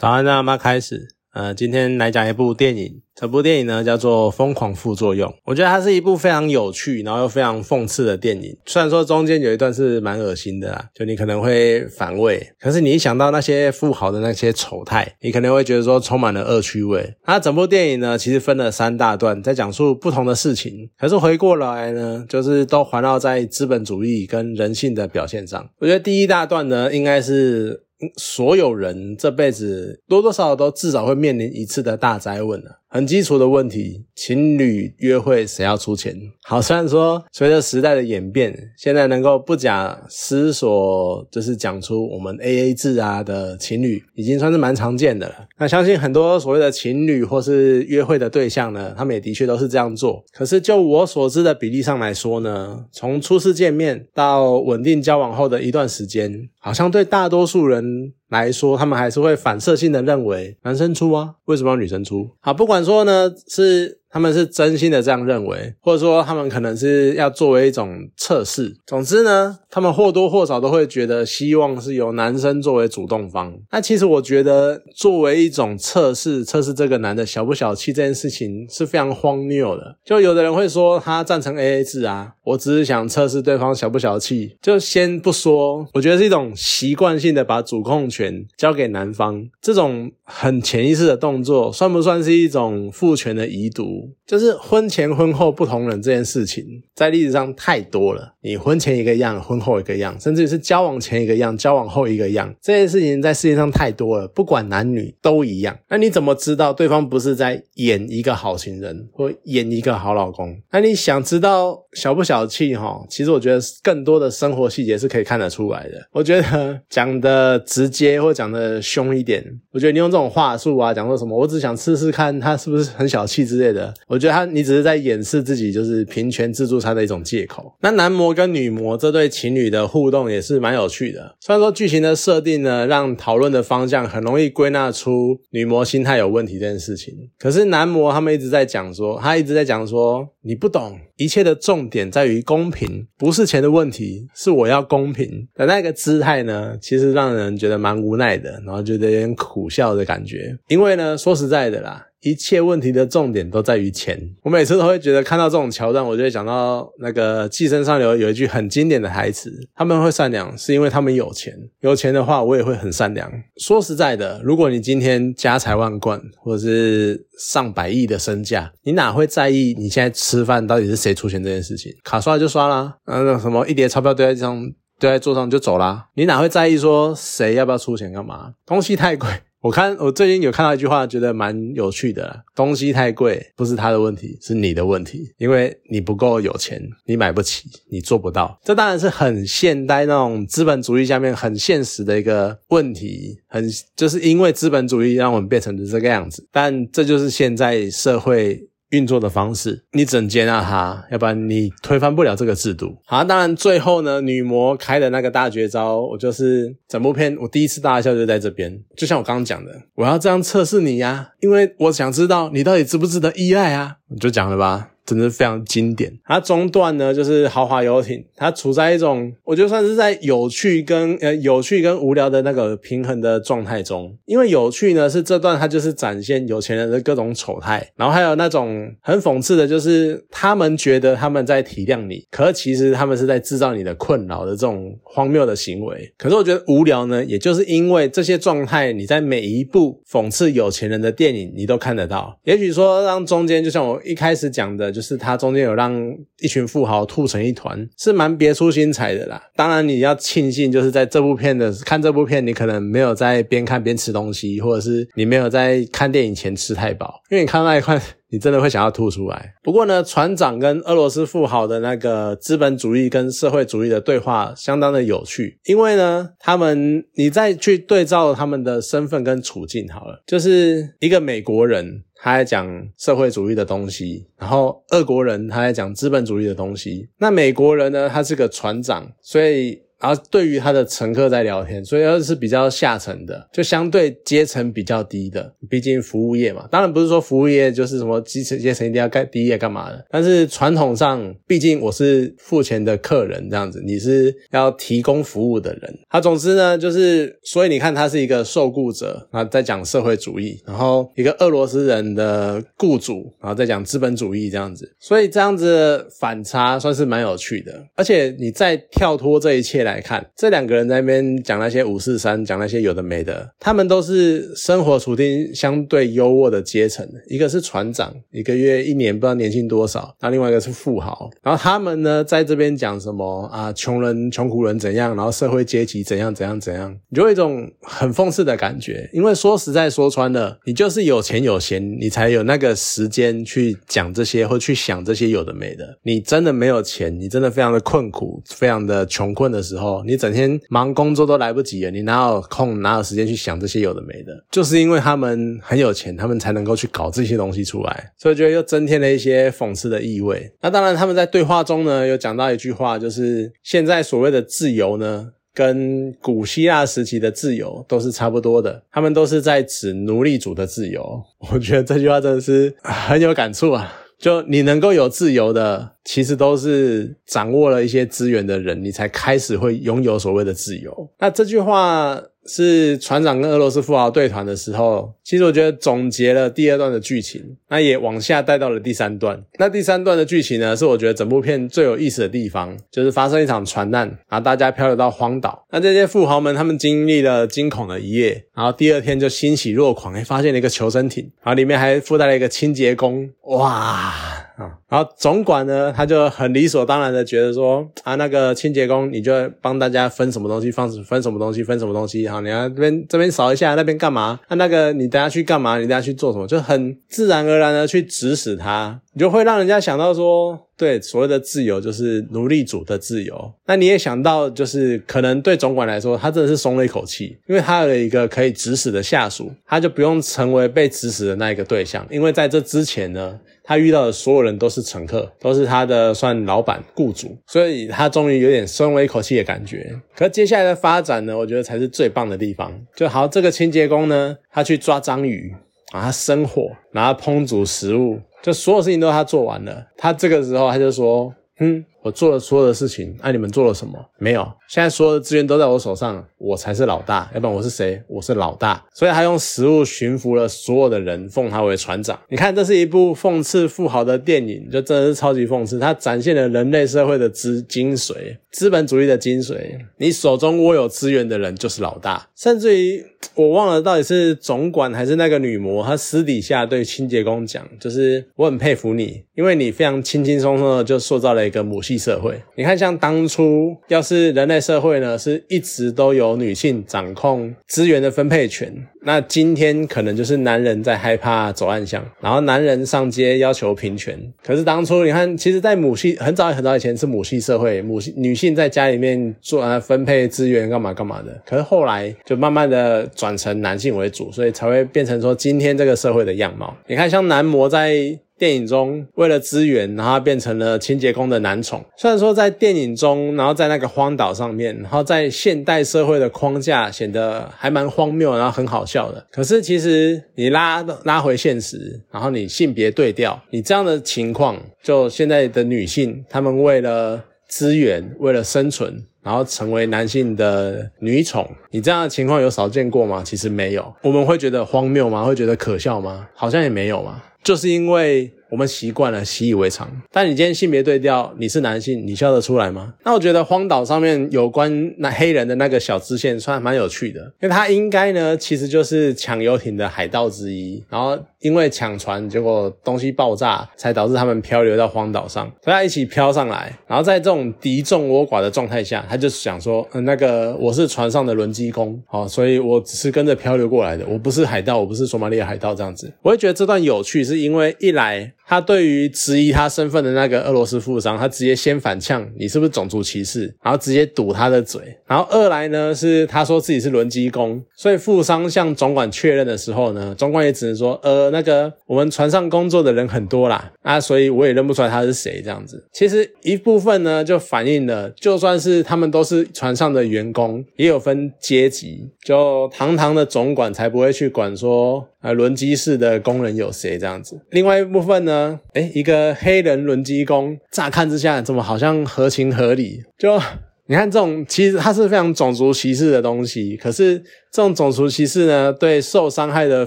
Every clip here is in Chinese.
早安，大妈开始。呃，今天来讲一部电影，这部电影呢叫做《疯狂副作用》。我觉得它是一部非常有趣，然后又非常讽刺的电影。虽然说中间有一段是蛮恶心的啦，就你可能会反胃，可是你一想到那些富豪的那些丑态，你可能会觉得说充满了恶趣味。那整部电影呢，其实分了三大段，在讲述不同的事情。可是回过来呢，就是都环绕在资本主义跟人性的表现上。我觉得第一大段呢，应该是。所有人这辈子多多少少都至少会面临一次的大灾问啊。很基础的问题，情侣约会谁要出钱？好，虽然说随着时代的演变，现在能够不假思索就是讲出我们 A A 制啊的情侣，已经算是蛮常见的了。那相信很多所谓的情侣或是约会的对象呢，他们也的确都是这样做。可是就我所知的比例上来说呢，从初次见面到稳定交往后的一段时间，好像对大多数人。来说，他们还是会反射性的认为男生出啊，为什么要女生出？好，不管说呢是。他们是真心的这样认为，或者说他们可能是要作为一种测试。总之呢，他们或多或少都会觉得希望是由男生作为主动方。那其实我觉得，作为一种测试，测试这个男的小不小气这件事情是非常荒谬的。就有的人会说他赞成 AA 制啊，我只是想测试对方小不小气。就先不说，我觉得是一种习惯性的把主控权交给男方，这种很潜意识的动作，算不算是一种父权的遗毒？就是婚前婚后不同人这件事情，在历史上太多了。你婚前一个样，婚后一个样，甚至于是交往前一个样，交往后一个样，这件事情在世界上太多了，不管男女都一样。那你怎么知道对方不是在演一个好情人，或演一个好老公？那你想知道小不小气哈？其实我觉得更多的生活细节是可以看得出来的。我觉得讲的直接或讲的凶一点，我觉得你用这种话术啊，讲说什么，我只想试试看他是不是很小气之类的。我觉得他，你只是在掩饰自己就是平权自助餐的一种借口。那男模跟女模这对情侣的互动也是蛮有趣的。虽然说剧情的设定呢，让讨论的方向很容易归纳出女模心态有问题这件事情，可是男模他们一直在讲说，他一直在讲说，你不懂，一切的重点在于公平，不是钱的问题，是我要公平的那个姿态呢，其实让人觉得蛮无奈的，然后觉得有点苦笑的感觉。因为呢，说实在的啦。一切问题的重点都在于钱。我每次都会觉得看到这种桥段，我就会想到那个《寄生上流》有一句很经典的台词：他们会善良，是因为他们有钱。有钱的话，我也会很善良。说实在的，如果你今天家财万贯，或者是上百亿的身价，你哪会在意你现在吃饭到底是谁出钱这件事情？卡刷就刷啦，那什么一叠钞票堆在地上，堆在桌上就走啦，你哪会在意说谁要不要出钱干嘛？东西太贵。我看我最近有看到一句话，觉得蛮有趣的。东西太贵，不是他的问题，是你的问题，因为你不够有钱，你买不起，你做不到。这当然是很现代那种资本主义下面很现实的一个问题，很就是因为资本主义让我们变成了这个样子。但这就是现在社会。运作的方式，你只能接纳他，要不然你推翻不了这个制度。好，当然最后呢，女魔开的那个大绝招，我就是整部片我第一次大笑就在这边。就像我刚刚讲的，我要这样测试你呀，因为我想知道你到底值不值得依赖啊，就讲了吧。真的是非常经典。它中段呢，就是豪华游艇，它处在一种我就算是在有趣跟呃有趣跟无聊的那个平衡的状态中。因为有趣呢，是这段它就是展现有钱人的各种丑态，然后还有那种很讽刺的，就是他们觉得他们在体谅你，可其实他们是在制造你的困扰的这种荒谬的行为。可是我觉得无聊呢，也就是因为这些状态，你在每一部讽刺有钱人的电影，你都看得到。也许说让中间，就像我一开始讲的。就是他中间有让一群富豪吐成一团，是蛮别出心裁的啦。当然你要庆幸，就是在这部片的看这部片，你可能没有在边看边吃东西，或者是你没有在看电影前吃太饱，因为你看到那一块，你真的会想要吐出来。不过呢，船长跟俄罗斯富豪的那个资本主义跟社会主义的对话相当的有趣，因为呢，他们你再去对照他们的身份跟处境好了，就是一个美国人。他在讲社会主义的东西，然后俄国人他在讲资本主义的东西。那美国人呢？他是个船长，所以然后对于他的乘客在聊天，所以又是比较下层的，就相对阶层比较低的。毕竟服务业嘛，当然不是说服务业就是什么基层阶层一定要干低业干嘛的，但是传统上，毕竟我是付钱的客人这样子，你是要提供服务的人。他总之呢，就是所以你看，他是一个受雇者，然后在讲社会主义，然后一个俄罗斯人的雇主，然后再讲资本主义这样子，所以这样子反差算是蛮有趣的。而且你再跳脱这一切来看，这两个人在那边讲那些五四三，讲那些有的没的，他们都是生活处境相对优渥的阶层，一个是船长，一个月一年不知道年薪多少，那另外一个是富豪，然后他们呢在这边讲什么啊，穷人穷苦人怎样，然后社会阶级怎样怎样怎样，你就有一种很讽刺的感觉，因为说实在说穿了，你就是有钱有闲，你才有那个时间去讲这些或去想这些有的没的，你真的没有钱，你真的非常的困苦，非常的穷困的时候，你整天忙工作都来不及了，你哪有空哪有时间去想这些有的没的？就是因为他们很有钱，他们才能够去搞这些东西出来，所以觉得又增添了一些讽刺的意味。那当然，他们在对话中呢，有讲到一句话，就是现在所谓的自由呢，跟古希腊时期的自由都是差不多的，他们都是在指奴隶主的自由。我觉得这句话真的是很有感触啊！就你能够有自由的，其实都是掌握了一些资源的人，你才开始会拥有所谓的自由。那这句话。是船长跟俄罗斯富豪对谈的时候，其实我觉得总结了第二段的剧情，那也往下带到了第三段。那第三段的剧情呢，是我觉得整部片最有意思的地方，就是发生一场船难，然后大家漂流到荒岛。那这些富豪们他们经历了惊恐的一夜，然后第二天就欣喜若狂，还发现了一个求生艇，然后里面还附带了一个清洁工，哇！啊，然后总管呢，他就很理所当然的觉得说，啊，那个清洁工，你就帮大家分什么东西，放分什么东西，分什么东西，好，你要这边这边扫一下，那边干嘛？啊，那个你等下去干嘛？你等下去做什么？就很自然而然的去指使他，你就会让人家想到说，对，所谓的自由就是奴隶主的自由。那你也想到，就是可能对总管来说，他真的是松了一口气，因为他有一个可以指使的下属，他就不用成为被指使的那一个对象，因为在这之前呢。他遇到的所有人都是乘客，都是他的算老板、雇主，所以他终于有点松了一口气的感觉。可接下来的发展呢，我觉得才是最棒的地方。就好，这个清洁工呢，他去抓章鱼啊，他生火，然后烹煮食物，就所有事情都他做完了。他这个时候他就说：“哼。”我做了所有的事情，那你们做了什么？没有。现在所有的资源都在我手上，我才是老大。要不然我是谁？我是老大。所以他用食物驯服了所有的人，奉他为船长。你看，这是一部讽刺富豪的电影，就真的是超级讽刺。它展现了人类社会的资精髓，资本主义的精髓。你手中握有资源的人就是老大。甚至于我忘了到底是总管还是那个女魔，她私底下对清洁工讲，就是我很佩服你，因为你非常轻轻松松的就塑造了一个母。系社会，你看，像当初要是人类社会呢，是一直都有女性掌控资源的分配权，那今天可能就是男人在害怕走暗巷，然后男人上街要求平权。可是当初你看，其实，在母系很早很早以前是母系社会，母系女性在家里面做啊分配资源干嘛干嘛的。可是后来就慢慢的转成男性为主，所以才会变成说今天这个社会的样貌。你看，像男模在。电影中为了资源，然后变成了清洁工的男宠。虽然说在电影中，然后在那个荒岛上面，然后在现代社会的框架显得还蛮荒谬，然后很好笑的。可是其实你拉拉回现实，然后你性别对调，你这样的情况，就现在的女性，她们为了资源，为了生存，然后成为男性的女宠，你这样的情况有少见过吗？其实没有。我们会觉得荒谬吗？会觉得可笑吗？好像也没有嘛。就是因为我们习惯了，习以为常。但你今天性别对调，你是男性，你笑得出来吗？那我觉得荒岛上面有关那黑人的那个小支线，算蛮有趣的，因为他应该呢，其实就是抢游艇的海盗之一，然后因为抢船，结果东西爆炸，才导致他们漂流到荒岛上，大家一起漂上来，然后在这种敌众我寡的状态下，他就想说，嗯，那个我是船上的轮机工，好，所以我只是跟着漂流过来的，我不是海盗，我不是索马里亚海盗这样子。我会觉得这段有趣。是因为一来他对于质疑他身份的那个俄罗斯富商，他直接先反呛你是不是种族歧视，然后直接堵他的嘴。然后二来呢是他说自己是轮机工，所以富商向总管确认的时候呢，总管也只能说呃那个我们船上工作的人很多啦啊，所以我也认不出来他是谁这样子。其实一部分呢就反映了，就算是他们都是船上的员工，也有分阶级，就堂堂的总管才不会去管说。啊，轮机室的工人有谁这样子？另外一部分呢？哎，一个黑人轮机工，乍看之下怎么好像合情合理？就你看这种，其实它是非常种族歧视的东西。可是这种种族歧视呢，对受伤害的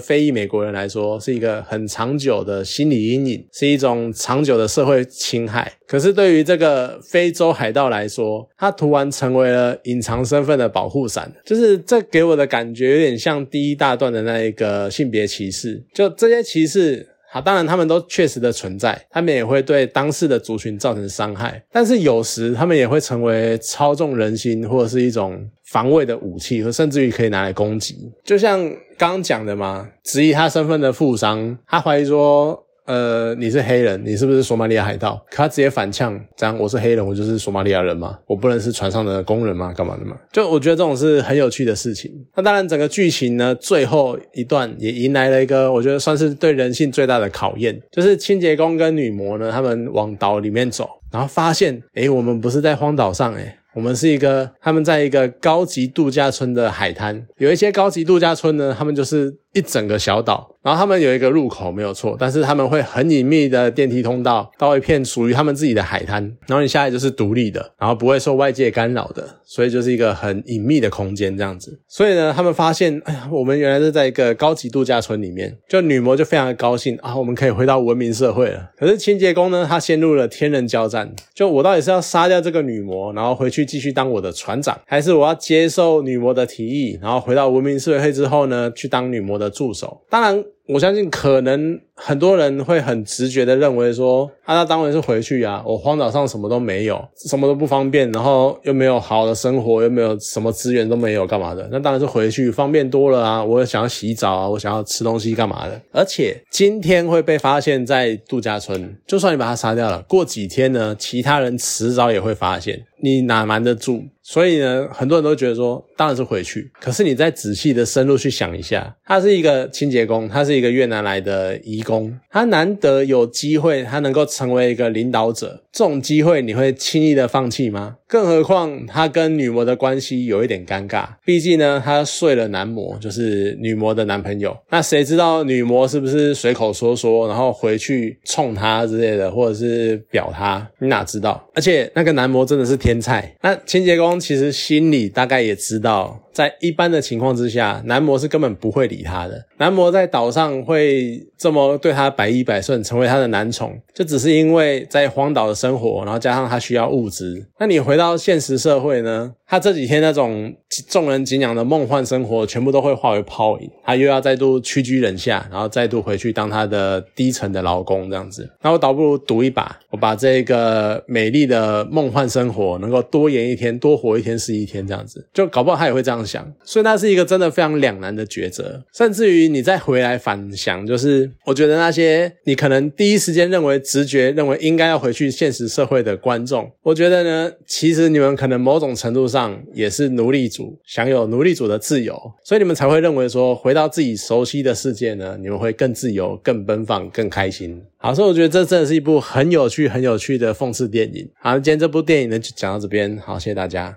非裔美国人来说，是一个很长久的心理阴影，是一种长久的社会侵害。可是对于这个非洲海盗来说，他突然成为了隐藏身份的保护伞，就是这给我的感觉有点像第一大段的那一个性别歧视。就这些歧视，好，当然他们都确实的存在，他们也会对当事的族群造成伤害，但是有时他们也会成为操纵人心或者是一种防卫的武器，和甚至于可以拿来攻击。就像刚刚讲的嘛，质疑他身份的富商，他怀疑说。呃，你是黑人，你是不是索马利亚海盗？可他直接反呛，这样我是黑人，我就是索马利亚人吗？我不能是船上的工人吗？干嘛的嘛？就我觉得这种是很有趣的事情。那当然，整个剧情呢，最后一段也迎来了一个我觉得算是对人性最大的考验，就是清洁工跟女魔呢，他们往岛里面走，然后发现，诶，我们不是在荒岛上，诶，我们是一个他们在一个高级度假村的海滩，有一些高级度假村呢，他们就是一整个小岛。然后他们有一个入口没有错，但是他们会很隐秘的电梯通道到一片属于他们自己的海滩，然后你下来就是独立的，然后不会受外界干扰的，所以就是一个很隐秘的空间这样子。所以呢，他们发现，哎呀，我们原来是在一个高级度假村里面，就女魔就非常的高兴啊，我们可以回到文明社会了。可是清洁工呢，他陷入了天人交战，就我到底是要杀掉这个女魔，然后回去继续当我的船长，还是我要接受女魔的提议，然后回到文明社会之后呢，去当女魔的助手？当然。我相信可能很多人会很直觉的认为说，啊，那当然是回去啊，我荒岛上什么都没有，什么都不方便，然后又没有好的生活，又没有什么资源都没有，干嘛的？那当然是回去方便多了啊！我想要洗澡啊，我想要吃东西干嘛的？而且今天会被发现在度假村，就算你把他杀掉了，过几天呢，其他人迟早也会发现。你哪瞒得住？所以呢，很多人都觉得说，当然是回去。可是你再仔细的深入去想一下，他是一个清洁工，他是一个越南来的移工，他难得有机会，他能够成为一个领导者，这种机会你会轻易的放弃吗？更何况他跟女魔的关系有一点尴尬，毕竟呢，他睡了男魔，就是女魔的男朋友。那谁知道女魔是不是随口说说，然后回去冲他之类的，或者是表他？你哪知道？而且那个男魔真的是天菜。那清洁工其实心里大概也知道。在一般的情况之下，男模是根本不会理他的。男模在岛上会这么对他百依百顺，成为他的男宠，就只是因为在荒岛的生活，然后加上他需要物资。那你回到现实社会呢？他这几天那种众人敬仰的梦幻生活，全部都会化为泡影。他又要再度屈居人下，然后再度回去当他的低层的劳工这样子。那我倒不如赌一把，我把这个美丽的梦幻生活能够多演一天，多活一天是一天这样子。就搞不好他也会这样想，所以那是一个真的非常两难的抉择，甚至于你再回来反想，就是我觉得那些你可能第一时间认为直觉认为应该要回去现实社会的观众，我觉得呢，其实你们可能某种程度上也是奴隶主，享有奴隶主的自由，所以你们才会认为说回到自己熟悉的世界呢，你们会更自由、更奔放、更开心。好，所以我觉得这真的是一部很有趣、很有趣的讽刺电影。好，今天这部电影呢就讲到这边，好，谢谢大家。